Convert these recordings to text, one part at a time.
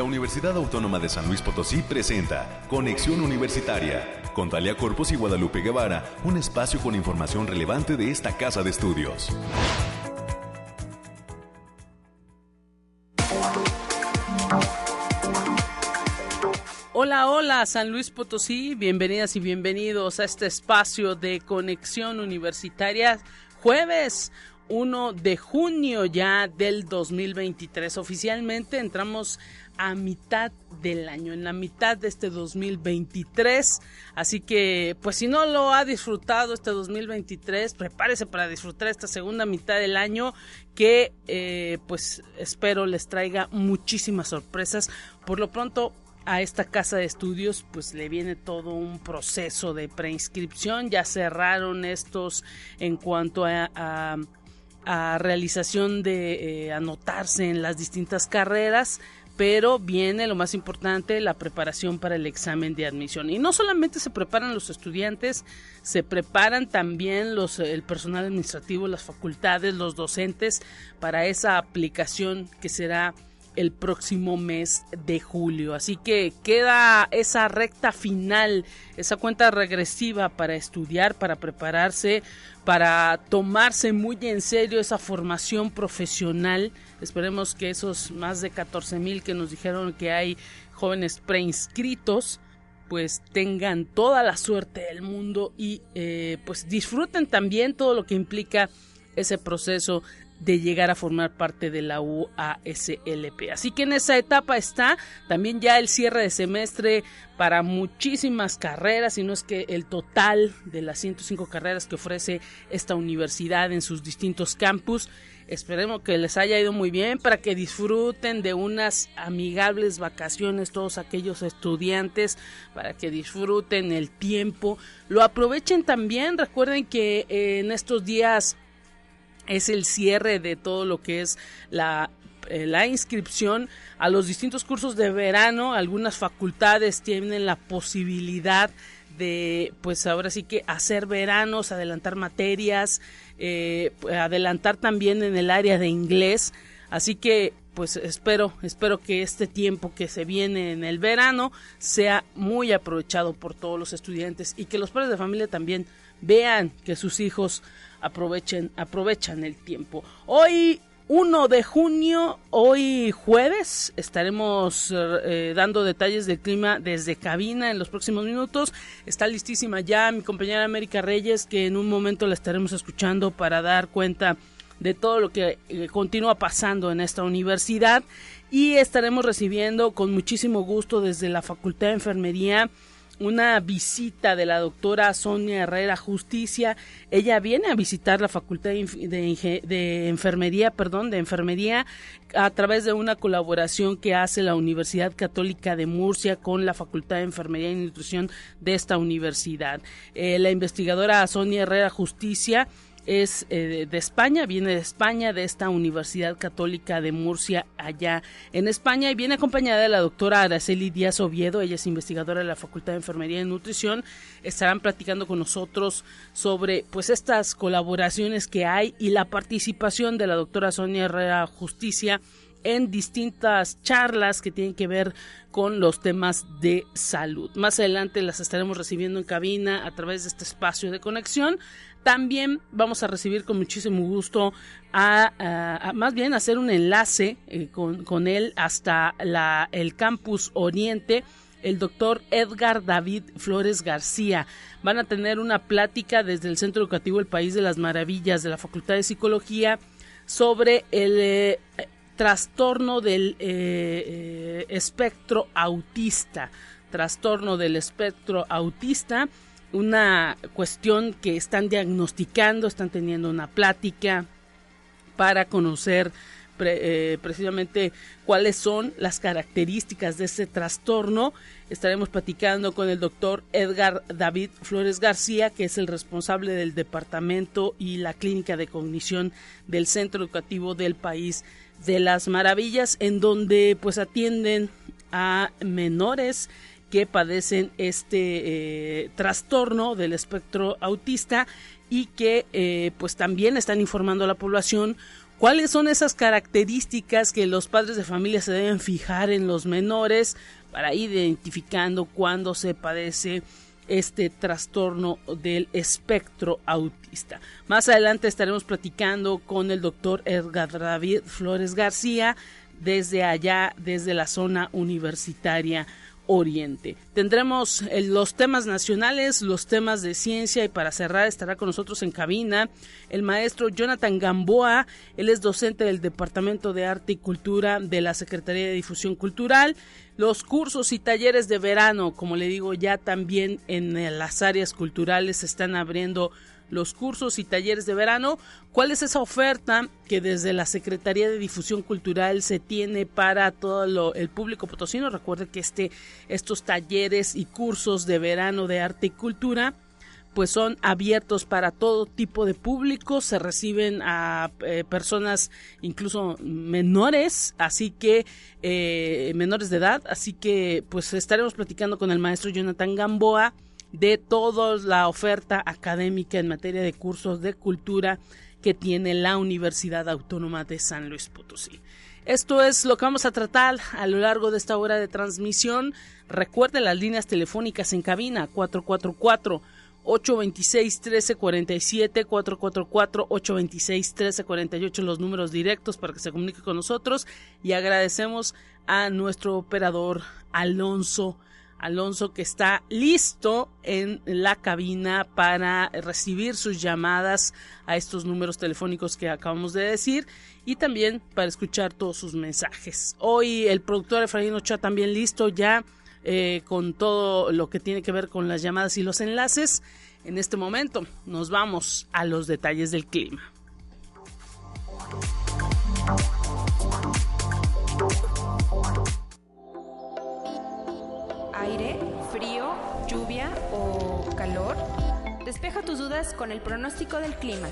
La Universidad Autónoma de San Luis Potosí presenta Conexión Universitaria con Talia Corpus y Guadalupe Guevara, un espacio con información relevante de esta casa de estudios. Hola, hola, San Luis Potosí, bienvenidas y bienvenidos a este espacio de conexión universitaria. Jueves 1 de junio ya del 2023. Oficialmente entramos a mitad del año, en la mitad de este 2023. Así que, pues si no lo ha disfrutado este 2023, prepárese para disfrutar esta segunda mitad del año que, eh, pues espero les traiga muchísimas sorpresas. Por lo pronto, a esta casa de estudios pues le viene todo un proceso de preinscripción ya cerraron estos en cuanto a, realización de eh, anotarse en las distintas carreras pero viene lo más importante, la preparación para el examen de admisión. Y no solamente se preparan los estudiantes, se preparan también los, el personal administrativo, las facultades, los docentes para esa aplicación que será el próximo mes de julio. Así que queda esa recta final, esa cuenta regresiva para estudiar, para prepararse, para tomarse muy en serio esa formación profesional. Esperemos que esos más de 14 mil que nos dijeron que hay jóvenes preinscritos pues tengan toda la suerte del mundo y eh, pues disfruten también todo lo que implica ese proceso de llegar a formar parte de la UASLP. Así que en esa etapa está también ya el cierre de semestre para muchísimas carreras, y no es que el total de las 105 carreras que ofrece esta universidad en sus distintos campus. Esperemos que les haya ido muy bien para que disfruten de unas amigables vacaciones todos aquellos estudiantes, para que disfruten el tiempo, lo aprovechen también, recuerden que en estos días es el cierre de todo lo que es la, eh, la inscripción a los distintos cursos de verano. Algunas facultades tienen la posibilidad de, pues ahora sí que hacer veranos, adelantar materias, eh, adelantar también en el área de inglés. Así que pues espero, espero que este tiempo que se viene en el verano sea muy aprovechado por todos los estudiantes y que los padres de familia también vean que sus hijos aprovechen, aprovechan el tiempo. Hoy 1 de junio, hoy jueves, estaremos eh, dando detalles del clima desde cabina en los próximos minutos. Está listísima ya mi compañera América Reyes, que en un momento la estaremos escuchando para dar cuenta de todo lo que eh, continúa pasando en esta universidad. Y estaremos recibiendo con muchísimo gusto desde la Facultad de Enfermería una visita de la doctora Sonia Herrera Justicia. Ella viene a visitar la Facultad de, Enfermería, perdón, de Enfermería a través de una colaboración que hace la Universidad Católica de Murcia con la Facultad de Enfermería y Nutrición de esta universidad. Eh, la investigadora Sonia Herrera Justicia es eh, de España, viene de España, de esta Universidad Católica de Murcia, allá en España, y viene acompañada de la doctora Araceli Díaz Oviedo, ella es investigadora de la Facultad de Enfermería y Nutrición, estarán platicando con nosotros sobre pues estas colaboraciones que hay y la participación de la doctora Sonia Herrera Justicia en distintas charlas que tienen que ver con los temas de salud. Más adelante las estaremos recibiendo en cabina a través de este espacio de conexión. También vamos a recibir con muchísimo gusto a, más bien hacer un enlace eh, con, con, él hasta la, el campus Oriente el doctor Edgar David Flores García. Van a tener una plática desde el Centro Educativo El País de las Maravillas de la Facultad de Psicología sobre el eh, trastorno del eh, espectro autista. Trastorno del espectro autista una cuestión que están diagnosticando, están teniendo una plática para conocer eh, precisamente cuáles son las características de este trastorno. Estaremos platicando con el doctor Edgar David Flores García, que es el responsable del departamento y la clínica de cognición del Centro Educativo del País de las Maravillas, en donde pues atienden a menores que padecen este eh, trastorno del espectro autista y que eh, pues también están informando a la población ¿Cuáles son esas características que los padres de familia se deben fijar en los menores para ir identificando cuando se padece este trastorno del espectro autista. Más adelante estaremos platicando con el doctor Edgar David Flores García desde allá, desde la zona universitaria Oriente. Tendremos eh, los temas nacionales, los temas de ciencia y para cerrar estará con nosotros en cabina el maestro Jonathan Gamboa. Él es docente del Departamento de Arte y Cultura de la Secretaría de Difusión Cultural. Los cursos y talleres de verano, como le digo, ya también en las áreas culturales se están abriendo los cursos y talleres de verano. ¿Cuál es esa oferta que desde la Secretaría de Difusión Cultural se tiene para todo el público potosino? Recuerde que este, estos talleres y cursos de verano de arte y cultura pues son abiertos para todo tipo de público, se reciben a eh, personas incluso menores, así que eh, menores de edad, así que pues estaremos platicando con el maestro Jonathan Gamboa de toda la oferta académica en materia de cursos de cultura que tiene la Universidad Autónoma de San Luis Potosí. Esto es lo que vamos a tratar a lo largo de esta hora de transmisión. Recuerde las líneas telefónicas en cabina 444 826 1347 444 826 1348 los números directos para que se comunique con nosotros y agradecemos a nuestro operador Alonso Alonso que está listo en la cabina para recibir sus llamadas a estos números telefónicos que acabamos de decir y también para escuchar todos sus mensajes. Hoy el productor Efraín Ochoa también listo ya eh, con todo lo que tiene que ver con las llamadas y los enlaces. En este momento nos vamos a los detalles del clima. Despeja tus dudas con el pronóstico del clima.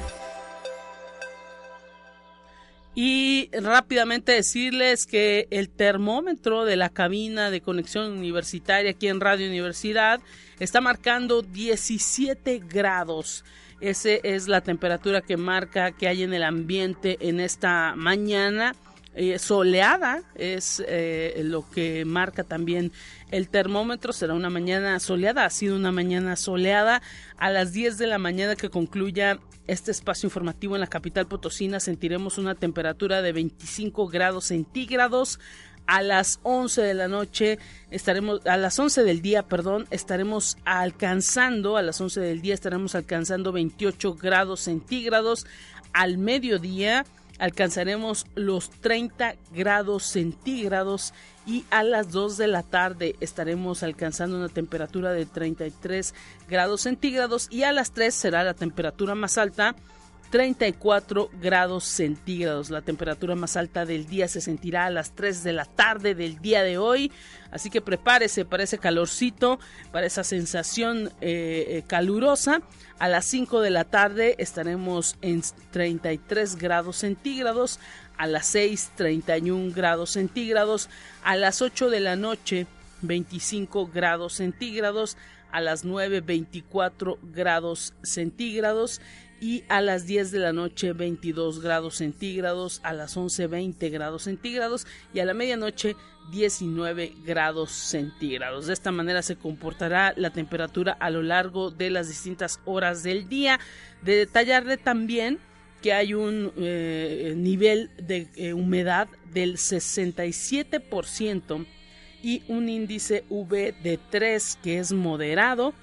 Y rápidamente decirles que el termómetro de la cabina de conexión universitaria aquí en Radio Universidad está marcando 17 grados. Esa es la temperatura que marca que hay en el ambiente en esta mañana. Eh, soleada es eh, lo que marca también el termómetro. Será una mañana soleada, ha sido una mañana soleada. A las 10 de la mañana que concluya este espacio informativo en la capital potosina sentiremos una temperatura de 25 grados centígrados. A las 11 de la noche estaremos, a las 11 del día, perdón, estaremos alcanzando, a las 11 del día estaremos alcanzando 28 grados centígrados. Al mediodía alcanzaremos los 30 grados centígrados y a las 2 de la tarde estaremos alcanzando una temperatura de 33 grados centígrados y a las 3 será la temperatura más alta 34 grados centígrados. La temperatura más alta del día se sentirá a las 3 de la tarde del día de hoy. Así que prepárese para ese calorcito, para esa sensación eh, eh, calurosa. A las 5 de la tarde estaremos en 33 grados centígrados. A las 6, 31 grados centígrados. A las 8 de la noche, 25 grados centígrados. A las 9, 24 grados centígrados y a las 10 de la noche 22 grados centígrados, a las 11 20 grados centígrados y a la medianoche 19 grados centígrados. De esta manera se comportará la temperatura a lo largo de las distintas horas del día. De detallarle también que hay un eh, nivel de eh, humedad del 67% y un índice V de 3 que es moderado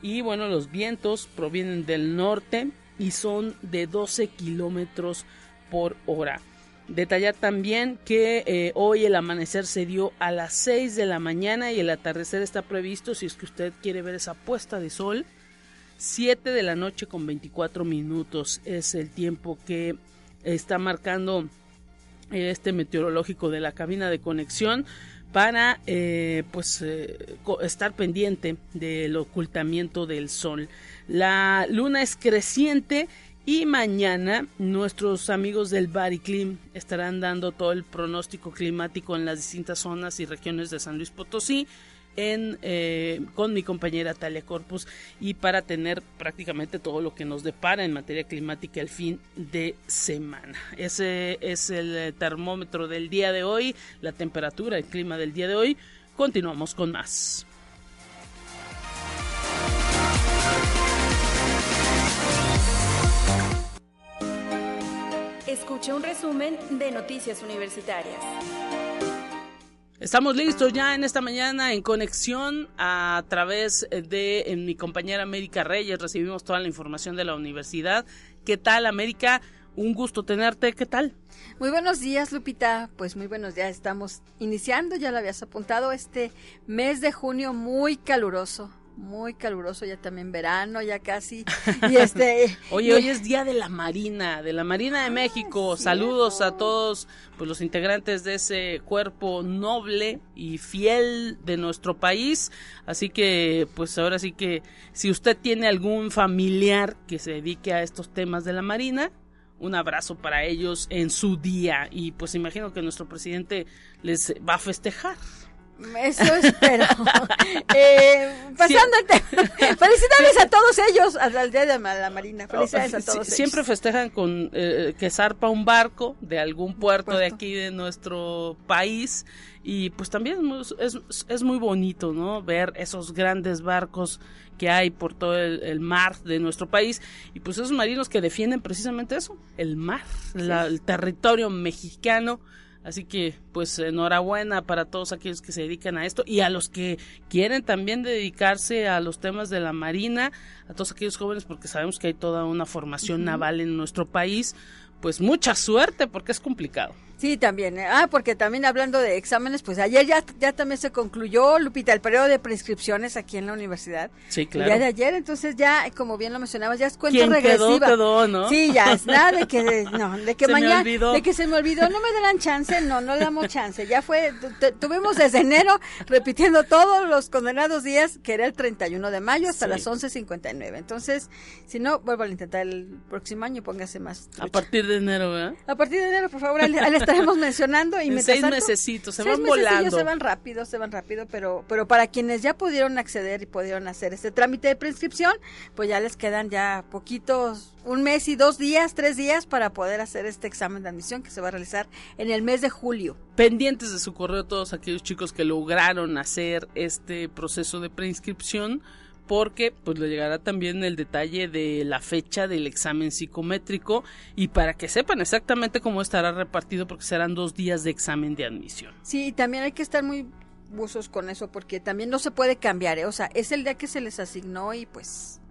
y bueno los vientos provienen del norte y son de 12 kilómetros por hora. Detallar también que eh, hoy el amanecer se dio a las 6 de la mañana y el atardecer está previsto, si es que usted quiere ver esa puesta de sol, 7 de la noche con 24 minutos es el tiempo que está marcando este meteorológico de la cabina de conexión para eh, pues eh, estar pendiente del ocultamiento del sol. La luna es creciente y mañana nuestros amigos del Bariclim estarán dando todo el pronóstico climático en las distintas zonas y regiones de San Luis Potosí eh, con mi compañera Talia Corpus y para tener prácticamente todo lo que nos depara en materia climática el fin de semana. Ese es el termómetro del día de hoy, la temperatura, el clima del día de hoy. Continuamos con más. Escuche un resumen de Noticias Universitarias. Estamos listos ya en esta mañana en conexión a través de mi compañera América Reyes. Recibimos toda la información de la universidad. ¿Qué tal, América? Un gusto tenerte. ¿Qué tal? Muy buenos días, Lupita. Pues muy buenos días. Estamos iniciando, ya lo habías apuntado, este mes de junio muy caluroso muy caluroso, ya también verano, ya casi. Y este, Oye, hoy es Día de la Marina, de la Marina de México. Saludos a todos pues, los integrantes de ese cuerpo noble y fiel de nuestro país. Así que, pues ahora sí que si usted tiene algún familiar que se dedique a estos temas de la Marina, un abrazo para ellos en su día. Y pues imagino que nuestro presidente les va a festejar. Eso espero. eh, pasando Felicidades a todos ellos, al Día de la Marina. Felicidades a todos Siempre festejan con eh, que zarpa un barco de algún puerto, de aquí de nuestro país. Y pues también es, es, muy bonito, ¿no? Ver esos grandes barcos que hay por todo el, mar de nuestro país. Y pues esos marinos que defienden precisamente eso, el mar, el territorio mexicano Así que, pues, enhorabuena para todos aquellos que se dedican a esto y a los que quieren también dedicarse a los temas de la Marina, a todos aquellos jóvenes, porque sabemos que hay toda una formación naval en nuestro país. Pues mucha suerte, porque es complicado. Sí, también. ¿eh? Ah, porque también hablando de exámenes, pues ayer ya, ya también se concluyó, Lupita, el periodo de prescripciones aquí en la universidad. Sí, claro. Ya de ayer, entonces ya, como bien lo mencionabas, ya es cuenta regresiva. Quedó, ¿no? Sí, ya es nada de que, no, de que mañana, de que se me olvidó, no me darán chance, no, no le damos chance. Ya fue, tuvimos desde enero repitiendo todos los condenados días, que era el 31 de mayo hasta las 11.59. Entonces, si no, vuelvo a intentar el próximo año, póngase más. A partir de enero, ¿verdad? A partir de enero, por favor, al, al estaremos mencionando y en seis mesecitos se van volando se van rápido se van rápido pero pero para quienes ya pudieron acceder y pudieron hacer este trámite de prescripción pues ya les quedan ya poquitos un mes y dos días tres días para poder hacer este examen de admisión que se va a realizar en el mes de julio. Pendientes de su correo todos aquellos chicos que lograron hacer este proceso de preinscripción porque pues le llegará también el detalle de la fecha del examen psicométrico y para que sepan exactamente cómo estará repartido porque serán dos días de examen de admisión. Sí, también hay que estar muy buzos con eso porque también no se puede cambiar, ¿eh? o sea, es el día que se les asignó y pues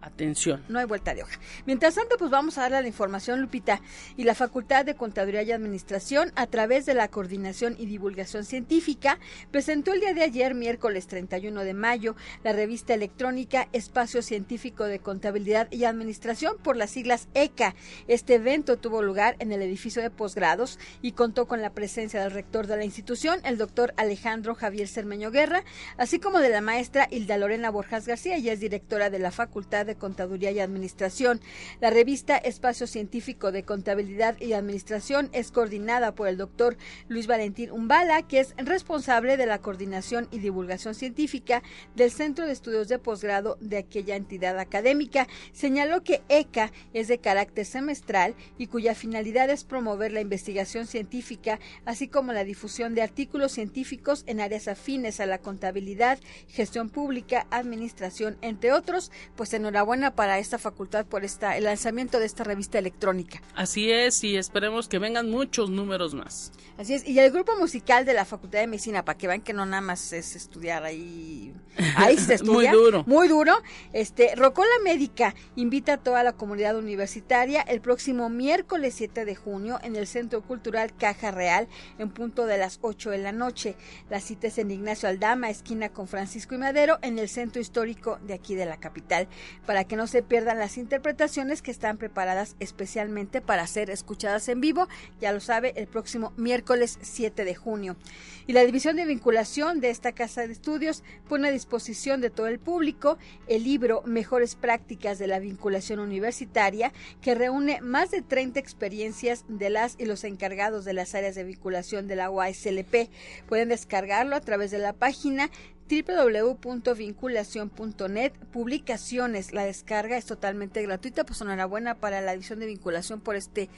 Atención. No hay vuelta de hoja. Mientras tanto, pues vamos a darle la información, Lupita, y la Facultad de Contaduría y Administración, a través de la Coordinación y Divulgación Científica, presentó el día de ayer, miércoles 31 de mayo, la revista electrónica Espacio Científico de Contabilidad y Administración, por las siglas ECA. Este evento tuvo lugar en el edificio de posgrados y contó con la presencia del rector de la institución, el doctor Alejandro Javier Cermeño Guerra, así como de la maestra Hilda Lorena Borjas García, ella es directora de la Facultad de Contaduría y Administración. La revista Espacio Científico de Contabilidad y Administración es coordinada por el doctor Luis Valentín Umbala, que es responsable de la coordinación y divulgación científica del Centro de Estudios de Posgrado de aquella entidad académica. Señaló que ECA es de carácter semestral y cuya finalidad es promover la investigación científica, así como la difusión de artículos científicos en áreas afines a la contabilidad, gestión pública, administración, entre otros. Pues enhorabuena buena para esta facultad por esta, el lanzamiento de esta revista electrónica. Así es, y esperemos que vengan muchos números más. Así es, y el grupo musical de la Facultad de Medicina, para que vean que no nada más es estudiar ahí, ahí se estudia. muy duro. Muy duro. Este, Rocola Médica invita a toda la comunidad universitaria el próximo miércoles 7 de junio en el Centro Cultural Caja Real en punto de las 8 de la noche. La cita es en Ignacio Aldama, esquina con Francisco y Madero, en el centro histórico de aquí de la capital. Para que no se pierdan las interpretaciones que están preparadas especialmente para ser escuchadas en vivo, ya lo sabe, el próximo miércoles 7 de junio. Y la División de Vinculación de esta Casa de Estudios pone a disposición de todo el público el libro Mejores Prácticas de la Vinculación Universitaria, que reúne más de 30 experiencias de las y los encargados de las áreas de vinculación de la UASLP. Pueden descargarlo a través de la página www.vinculación.net, publicaciones, la descarga es totalmente gratuita, pues enhorabuena para la división de vinculación por este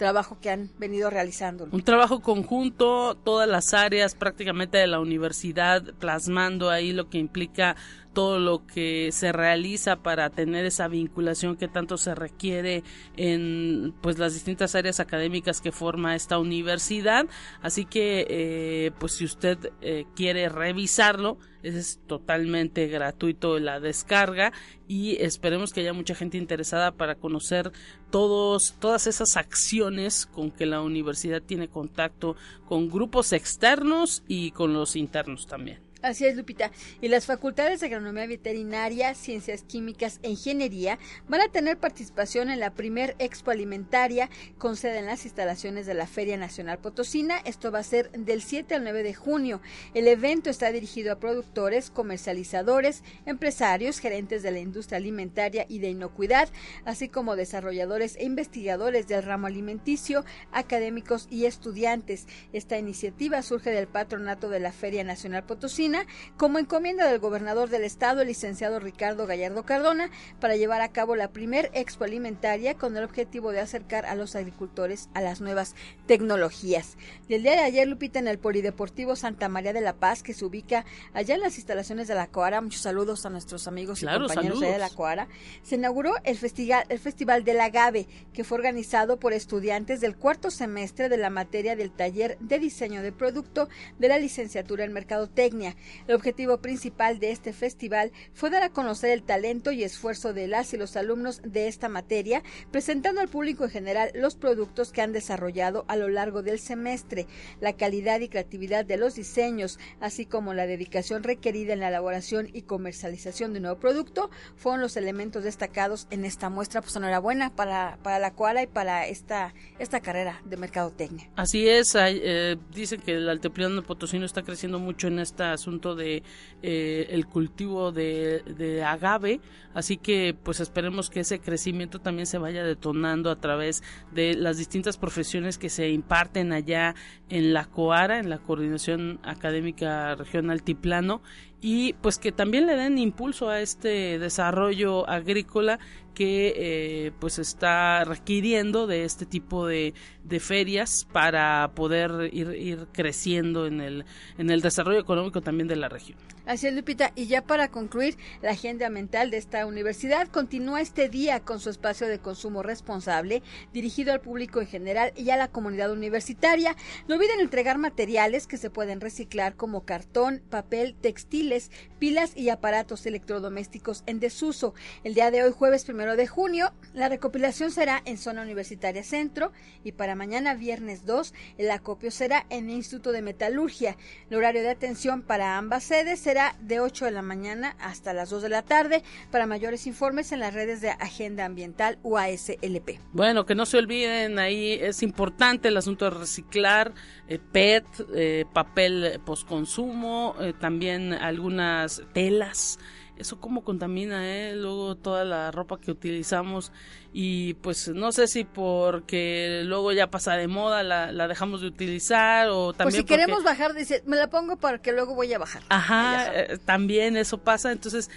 trabajo que han venido realizando. Un trabajo conjunto, todas las áreas prácticamente de la universidad, plasmando ahí lo que implica todo lo que se realiza para tener esa vinculación que tanto se requiere en pues las distintas áreas académicas que forma esta universidad así que eh, pues si usted eh, quiere revisarlo es totalmente gratuito la descarga y esperemos que haya mucha gente interesada para conocer todos todas esas acciones con que la universidad tiene contacto con grupos externos y con los internos también. Así es, Lupita. Y las facultades de agronomía veterinaria, ciencias químicas e ingeniería van a tener participación en la primer expo alimentaria con sede en las instalaciones de la Feria Nacional Potosina. Esto va a ser del 7 al 9 de junio. El evento está dirigido a productores, comercializadores, empresarios, gerentes de la industria alimentaria y de inocuidad, así como desarrolladores e investigadores del ramo alimenticio, académicos y estudiantes. Esta iniciativa surge del patronato de la Feria Nacional Potosina como encomienda del gobernador del estado, el licenciado Ricardo Gallardo Cardona, para llevar a cabo la primer expo alimentaria con el objetivo de acercar a los agricultores a las nuevas tecnologías. Y el día de ayer, Lupita, en el Polideportivo Santa María de la Paz, que se ubica allá en las instalaciones de la Coara, muchos saludos a nuestros amigos y compañeros de la Coara, se inauguró el festival, el festival del Agave, que fue organizado por estudiantes del cuarto semestre de la materia del taller de diseño de producto de la licenciatura en Mercadotecnia. El objetivo principal de este festival fue dar a conocer el talento y esfuerzo de las y los alumnos de esta materia, presentando al público en general los productos que han desarrollado a lo largo del semestre, la calidad y creatividad de los diseños, así como la dedicación requerida en la elaboración y comercialización de un nuevo producto, fueron los elementos destacados en esta muestra. Pues enhorabuena para, para la Cuala y para esta, esta carrera de mercadotecnia. Así es, eh, dicen que el altiplano potosino está creciendo mucho en esta de eh, el cultivo de, de, agave. Así que pues esperemos que ese crecimiento también se vaya detonando a través de las distintas profesiones que se imparten allá en la COARA en la coordinación académica regional altiplano y pues que también le den impulso a este desarrollo agrícola que eh, pues está requiriendo de este tipo de, ferias para poder ir, ir, creciendo en el, en el desarrollo económico también de la región. Así es, Lupita. Y ya para concluir, la agenda mental de esta universidad continúa este día con su espacio de consumo responsable, dirigido al público en general y a la comunidad universitaria. No olviden entregar materiales que se pueden reciclar como cartón, papel, textiles, pilas y aparatos electrodomésticos en desuso. El día de hoy, jueves primero de junio, la recopilación será en zona universitaria centro y para mañana, viernes 2, el acopio será en el Instituto de Metalurgia. El horario de atención para ambas sedes será de 8 de la mañana hasta las 2 de la tarde. Para mayores informes en las redes de Agenda Ambiental UASLP. Bueno, que no se olviden, ahí es importante el asunto de reciclar eh, PET, eh, papel postconsumo, eh, también algunas telas eso cómo contamina, ¿eh? Luego toda la ropa que utilizamos y pues no sé si porque luego ya pasa de moda la, la dejamos de utilizar o también... Pues si queremos bajar, dice, me la pongo para que luego voy a bajar. Ajá, eh, también eso pasa, entonces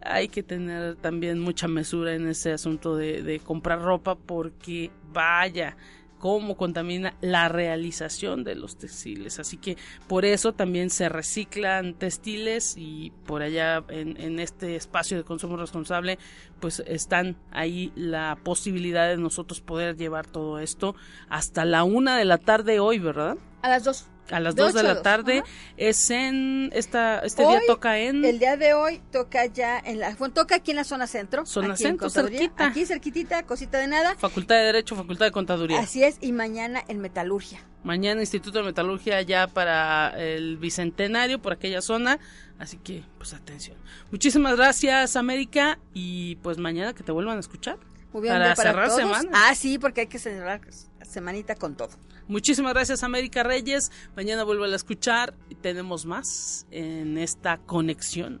hay que tener también mucha mesura en ese asunto de, de comprar ropa porque vaya, cómo contamina la realización de los textiles. Así que por eso también se reciclan textiles y por allá en, este espacio de consumo responsable pues están ahí la posibilidad de nosotros poder llevar todo esto hasta la una de la tarde hoy, ¿verdad? A las dos a las 2 de, la tarde es en esta este día toca en el día de hoy toca ya en la bueno, toca aquí en la zona centro zona centro cerquita. Aquí cerquitita cosita de nada. Facultad de derecho facultad de contaduría. Así es y mañana en metalurgia. Mañana instituto de metalurgia ya para el bicentenario por aquella zona así que pues atención. Muchísimas gracias América y pues mañana que te vuelvan a escuchar. Muy bien, para, cerrar semana. Ah sí porque hay que cerrar semanita con todo Muchísimas gracias América Reyes. Mañana vuelvo a escuchar tenemos más en esta conexión.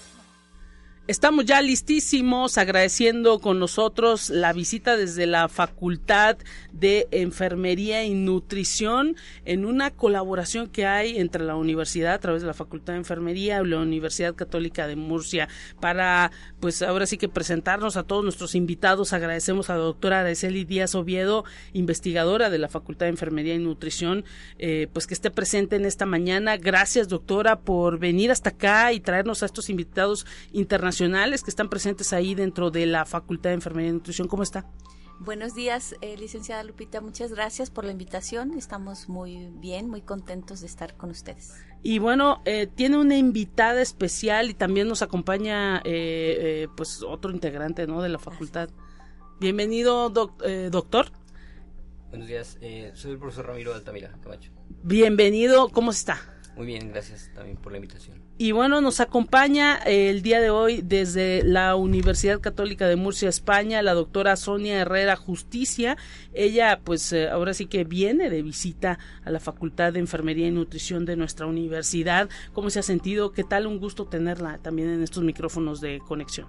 Estamos ya listísimos agradeciendo con nosotros la visita desde la Facultad de Enfermería y Nutrición en una colaboración que hay entre la universidad a través de la Facultad de Enfermería y la Universidad Católica de Murcia para pues ahora sí que presentarnos a todos nuestros invitados. Agradecemos a la doctora Araceli Díaz Oviedo, investigadora de la Facultad de Enfermería y Nutrición, eh, pues que esté presente en esta mañana. Gracias doctora por venir hasta acá y traernos a estos invitados internacionales que están presentes ahí dentro de la Facultad de Enfermería y Nutrición. ¿Cómo está? Buenos días, eh, licenciada Lupita. Muchas gracias por la invitación. Estamos muy bien, muy contentos de estar con ustedes. Y bueno, eh, tiene una invitada especial y también nos acompaña eh, pues otro integrante ¿no? de la facultad. Bienvenido, doctor. Buenos días, soy el profesor Ramiro Altamira Camacho. Bienvenido, ¿cómo está? Muy bien, gracias también por la invitación. Y bueno, nos acompaña el día de hoy desde la Universidad Católica de Murcia, España, la doctora Sonia Herrera Justicia. Ella, pues eh, ahora sí que viene de visita a la Facultad de Enfermería y Nutrición de nuestra universidad. ¿Cómo se ha sentido? ¿Qué tal? Un gusto tenerla también en estos micrófonos de conexión.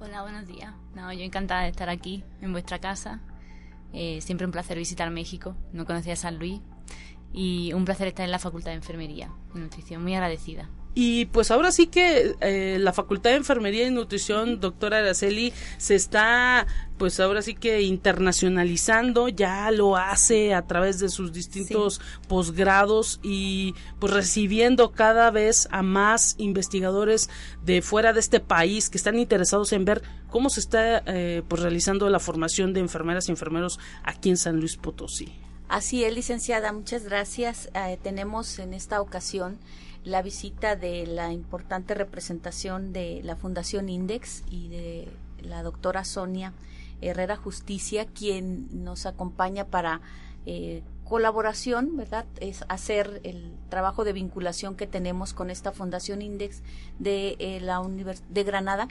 Hola, buenos días. No, yo encantada de estar aquí en vuestra casa. Eh, siempre un placer visitar México. No conocía San Luis. Y un placer estar en la Facultad de Enfermería y Nutrición. Muy agradecida. Y pues ahora sí que eh, la Facultad de Enfermería y Nutrición, doctora Araceli, se está pues ahora sí que internacionalizando, ya lo hace a través de sus distintos posgrados y pues recibiendo cada vez a más investigadores de fuera de este país que están interesados en ver cómo se está eh, pues realizando la formación de enfermeras y enfermeros aquí en San Luis Potosí. Así es, licenciada, muchas gracias. Eh, tenemos en esta ocasión la visita de la importante representación de la Fundación Index y de la doctora Sonia Herrera Justicia, quien nos acompaña para eh, colaboración, ¿verdad? Es hacer el trabajo de vinculación que tenemos con esta Fundación Index de eh, la de Granada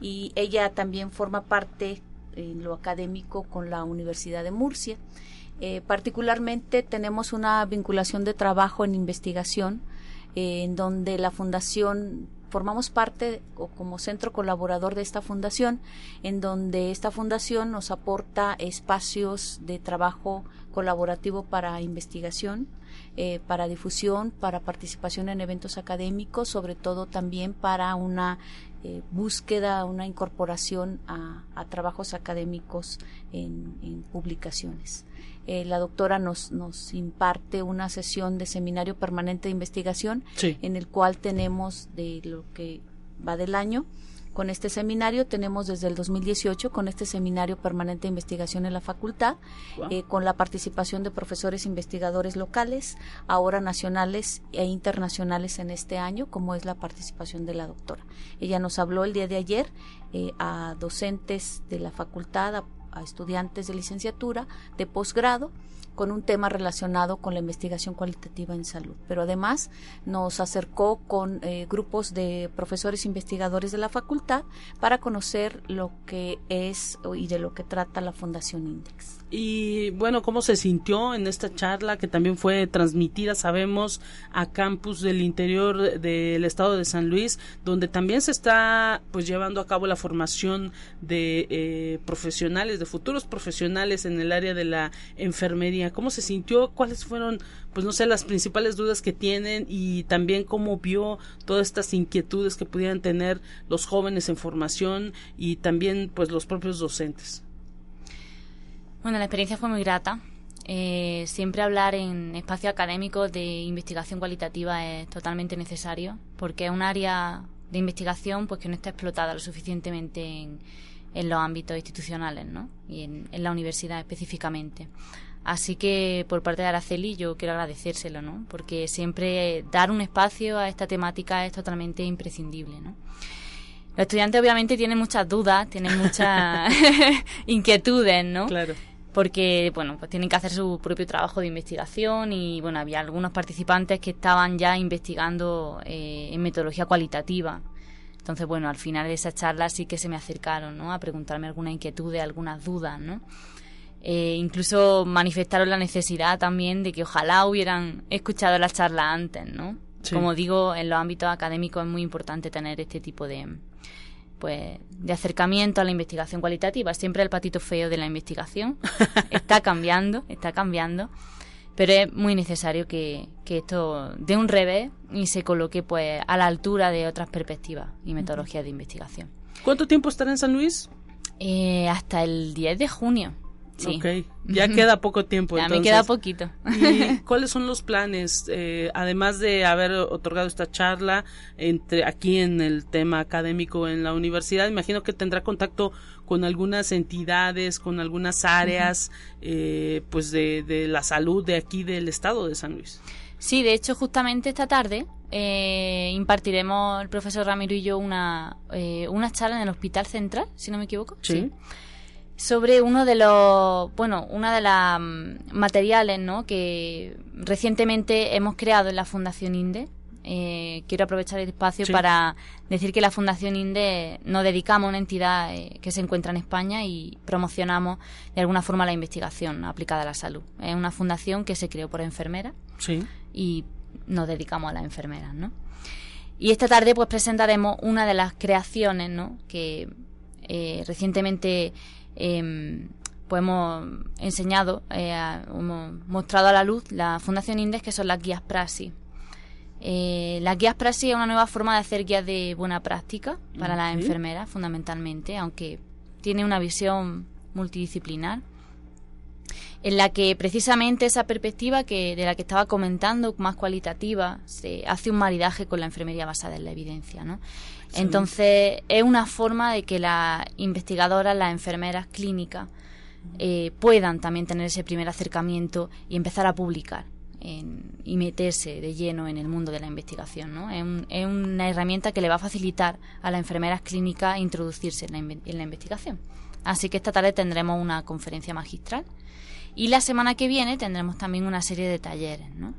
y ella también forma parte en lo académico con la Universidad de Murcia. Eh, particularmente tenemos una vinculación de trabajo en investigación en donde la fundación formamos parte o como centro colaborador de esta fundación, en donde esta fundación nos aporta espacios de trabajo colaborativo para investigación, eh, para difusión, para participación en eventos académicos, sobre todo también para una eh, búsqueda, una incorporación a, trabajos académicos en publicaciones. Eh, la doctora nos, nos imparte una sesión de seminario permanente de investigación en el cual tenemos de lo que va del año con este seminario. Tenemos desde el 2018 con este seminario permanente de investigación en la facultad, eh, con la participación de profesores investigadores locales, ahora nacionales e internacionales en este año, como es la participación de la doctora. Ella nos habló el día de ayer eh, a docentes de la facultad, a estudiantes de licenciatura, de posgrado, con un tema relacionado con la investigación cualitativa en salud. Pero además nos acercó con eh, grupos de profesores investigadores de la facultad para conocer lo que es y de lo que trata la Fundación Index. Y bueno, ¿cómo se sintió en esta charla que también fue transmitida, sabemos, a campus del interior del estado de San Luis, donde también se está pues llevando a cabo la formación de eh, profesionales, de futuros profesionales en el área de la enfermería? ¿Cómo se sintió? ¿Cuáles fueron, pues no sé, las principales dudas que tienen y también cómo vio todas estas inquietudes que pudieran tener los jóvenes en formación y también pues los propios docentes? Bueno, la experiencia fue muy grata. Eh, siempre hablar en espacio académico de investigación cualitativa es totalmente necesario porque es un área de investigación pues que no está explotada lo suficientemente en, los ámbitos institucionales ¿no? y en, la universidad específicamente. Así que por parte de Araceli yo quiero agradecérselo, ¿no? porque siempre dar un espacio a esta temática es totalmente imprescindible. ¿no? Los estudiantes obviamente tienen muchas dudas, tienen muchas inquietudes, ¿no? Claro porque bueno pues tienen que hacer su propio trabajo de investigación y bueno había algunos participantes que estaban ya investigando eh, en metodología cualitativa. Entonces bueno al final de esa charla sí que se me acercaron ¿no? a preguntarme alguna inquietud algunas dudas no eh, incluso manifestaron la necesidad también de que ojalá hubieran escuchado la charla antes no Como digo, en los ámbitos académicos es muy importante tener este tipo de, pues, de acercamiento a la investigación cualitativa. Siempre el patito feo de la investigación está cambiando, está cambiando, pero es muy necesario que, que esto dé un revés y se coloque pues a la altura de otras perspectivas y metodologías de investigación. ¿Cuánto tiempo estará en San Luis? Eh, hasta el 10 de junio. Sí. Ok, ya queda poco tiempo. Ya entonces. me queda poquito. ¿Y cuáles son los planes? Eh, además de haber otorgado esta charla entre aquí en el tema académico en la universidad, imagino que tendrá contacto con algunas entidades, con algunas áreas, eh, pues de, de la salud de aquí del estado de San Luis. Sí, de hecho, justamente esta tarde eh, impartiremos el profesor Ramiro y yo una, eh, una charla en el Hospital Central, si no me equivoco. Sí. Sobre uno de los, bueno, una de las mm, materiales, ¿no? Que recientemente hemos creado en la Fundación INDE. Eh, quiero aprovechar el espacio Sí. para decir que la Fundación INDE nos dedicamos a una entidad eh, que se encuentra en España y promocionamos de alguna forma la investigación aplicada a la salud. Es una fundación que se creó por enfermeras Sí. y nos dedicamos a las enfermeras, ¿no? Y esta tarde pues presentaremos una de las creaciones, ¿no? Que eh, recientemente eh, pues hemos enseñado, eh, a- hemos mostrado a la luz la Fundación Indes, que son las guías Praxis. Eh, las guías Praxis es una nueva forma de hacer guías de buena práctica para las enfermeras, fundamentalmente, aunque tiene una visión multidisciplinar en la que precisamente esa perspectiva que de la que estaba comentando más cualitativa se hace un maridaje con la enfermería basada en la evidencia ¿no? Entonces es una forma de que las investigadoras las enfermeras clínicas eh, puedan también tener ese primer acercamiento y empezar a publicar en- y meterse de lleno en el mundo de la investigación. ¿no? Es, un- es una herramienta que le va a facilitar a las enfermeras clínicas introducirse en la, en la investigación. Así que esta tarde tendremos una conferencia magistral y la semana que viene tendremos también una serie de talleres. ¿no?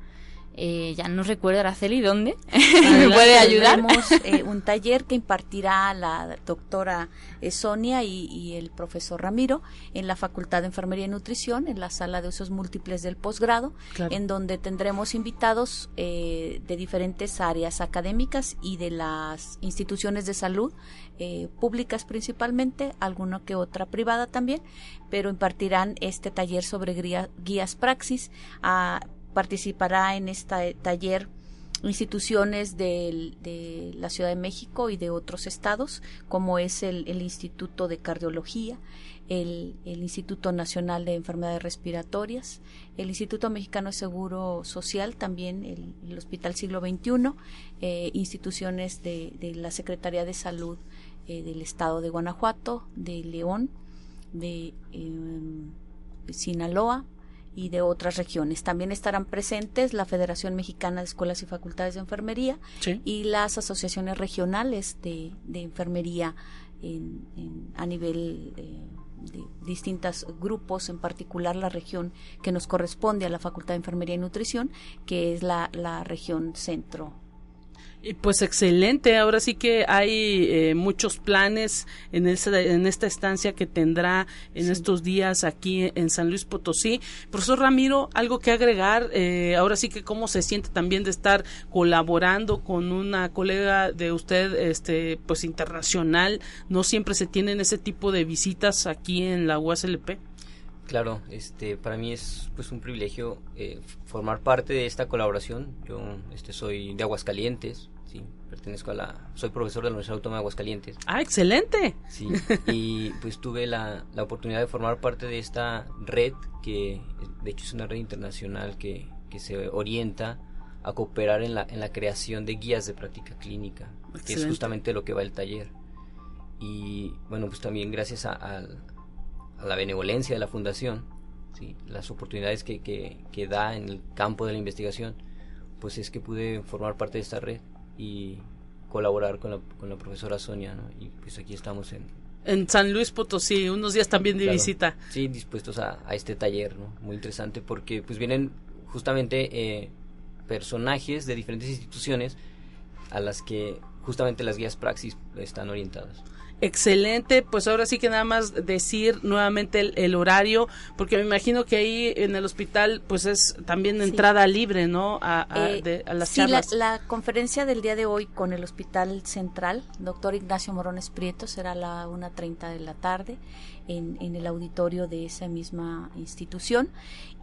Eh, ya no recuerdo, Araceli, ¿dónde? ¿Me puede ayudar? Tendremos eh, un taller que impartirá la doctora eh, Sonia y, y el profesor Ramiro en la Facultad de Enfermería y Nutrición, en la sala de usos múltiples del posgrado, Claro. en donde tendremos invitados eh, de diferentes áreas académicas y de las instituciones de salud, públicas principalmente, alguna que otra privada también, pero impartirán este taller sobre guía- guías praxis. Ah, participará en este taller instituciones de la Ciudad de México y de otros estados, como es el, Instituto de Cardiología, el, Instituto Nacional de Enfermedades Respiratorias, el Instituto Mexicano de Seguro Social, también el, Hospital Siglo XXI, eh, instituciones de, de la Secretaría de Salud eh, del Estado de Guanajuato, de León, de em, Sinaloa, y de otras regiones. También estarán presentes la Federación Mexicana de Escuelas y Facultades de Enfermería Sí. y las asociaciones regionales de, de enfermería en- en- a nivel eh, de distintos grupos, en particular la región que nos corresponde a la Facultad de Enfermería y Nutrición, que es la, la región centro Y pues excelente, ahora sí que hay eh, muchos planes en, en esta estancia que tendrá en estos días aquí en San Luis Potosí. Profesor Ramiro, algo que agregar, eh, ahora sí que cómo se siente también de estar colaborando con una colega de usted, este, pues internacional, no siempre se tienen ese tipo de visitas aquí en la USLP. Claro, este, para mí es pues un privilegio eh, formar parte de esta colaboración. Yo este, soy de Aguascalientes, sí, pertenezco a la, soy profesor de la Universidad Autónoma de Aguascalientes, Ah, excelente. sí, y pues tuve la, la oportunidad de formar parte de esta red que, de hecho, es una red internacional que, que se orienta a cooperar en la, en la creación de guías de práctica clínica, que es justamente lo que va el taller. Y bueno, pues también gracias a, al- a la benevolencia de la fundación, ¿sí? las oportunidades que, que, que da en el campo de la investigación, pues es que pude formar parte de esta red y colaborar con la, con la profesora Sonia, ¿no? Y pues aquí estamos en... En San Luis Potosí, unos días también de claro, visita. Sí, dispuestos a, a este taller, ¿no? Muy interesante porque pues vienen justamente eh, personajes de diferentes instituciones a las que justamente las guías praxis están orientadas. Excelente, pues ahora sí que nada más decir nuevamente el, horario, porque me imagino que ahí en el hospital pues es también entrada libre, ¿no? A, eh, las sí, La, conferencia del día de hoy con el Hospital Central, doctor Ignacio Morones Prieto, será a la 1.30 de la tarde en, en el auditorio de esa misma institución.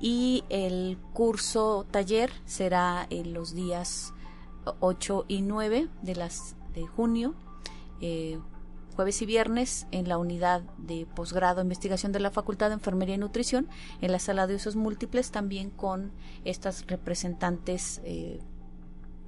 Y el curso taller será en los días 8 y 9 de las de junio eh, jueves y viernes en la unidad de posgrado investigación de la Facultad de Enfermería y Nutrición, en la sala de usos múltiples, también con estas representantes eh,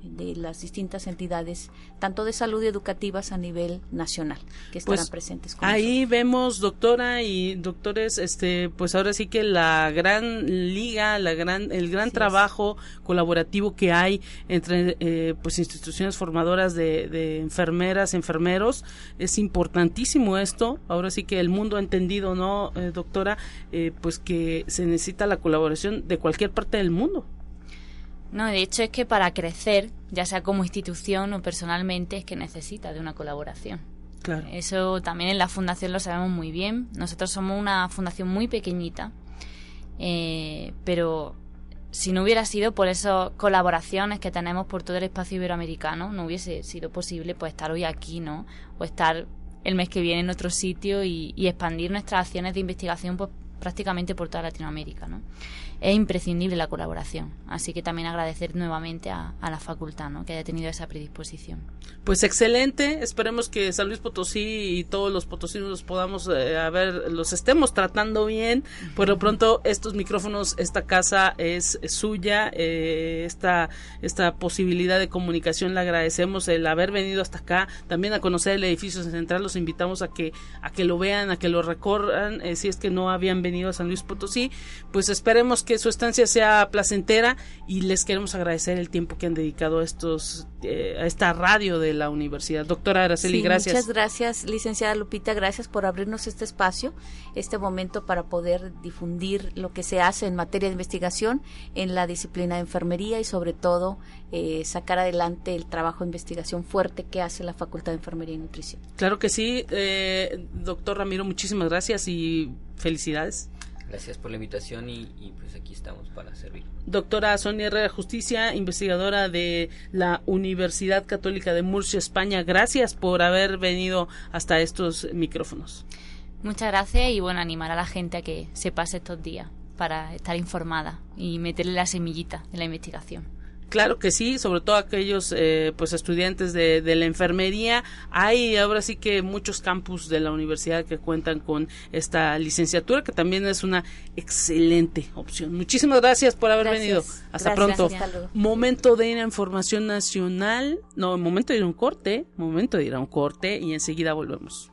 de las distintas entidades, tanto de salud y educativas a nivel nacional, que estarán pues, presentes. Con ahí vemos, doctora y doctores, este, pues ahora sí que la gran liga, la gran, el gran trabajo colaborativo que hay entre, eh, pues instituciones formadoras de, enfermeras, enfermeros, es importantísimo esto. Ahora sí que el mundo ha entendido, ¿no, eh, doctora? Eh, pues que se necesita la colaboración de cualquier parte del mundo. No, de hecho es que para crecer, ya sea como institución o personalmente, es que necesita de una colaboración. Claro. Eso también en la fundación lo sabemos muy bien. Nosotros somos una fundación muy pequeñita, eh, pero si no hubiera sido por esas colaboraciones que tenemos por todo el espacio iberoamericano, no hubiese sido posible pues estar hoy aquí, ¿no? O estar el mes que viene en otro sitio y, y expandir nuestras acciones de investigación pues, prácticamente por toda Latinoamérica, ¿no? Es imprescindible la colaboración. Así que también agradecer nuevamente a, la facultad ¿no? que haya tenido esa predisposición. Pues excelente, esperemos que San Luis Potosí y todos los potosinos los podamos eh, a ver, los estemos tratando bien. Por lo pronto, estos micrófonos, esta casa es, suya, eh, esta, esta posibilidad de comunicación le agradecemos el haber venido hasta acá, también a conocer el edificio central, los invitamos a que, a que lo vean, a que lo recorran, eh, si es que no habían venido a San Luis Potosí, pues esperemos que que su estancia sea placentera y les queremos agradecer el tiempo que han dedicado a estos eh, a esta radio de la universidad. Doctora Araceli, gracias. Muchas gracias, licenciada Lupita, gracias por abrirnos este espacio, este momento para poder difundir lo que se hace en materia de investigación en la disciplina de enfermería y sobre todo eh, sacar adelante el trabajo de investigación fuerte que hace la Facultad de Enfermería y Nutrición. Claro que sí, eh, doctor Ramiro, muchísimas gracias y felicidades. Gracias por la invitación y, pues aquí estamos para servir. Doctora Sonia Herrera Justicia, investigadora de la Universidad Católica de Murcia, España, gracias por haber venido hasta estos micrófonos. Muchas gracias y bueno, animar a la gente a que se pase estos días para estar informada y meterle la semillita de la investigación. Claro que sí, sobre todo aquellos eh, pues estudiantes de, de, la enfermería. Hay ahora sí que muchos campus de la universidad que cuentan con esta licenciatura, que también es una excelente opción. Muchísimas gracias por haber venido. Hasta pronto. momento de ir a información nacional. No, momento de ir a un corte. Momento de ir a un corte y enseguida volvemos.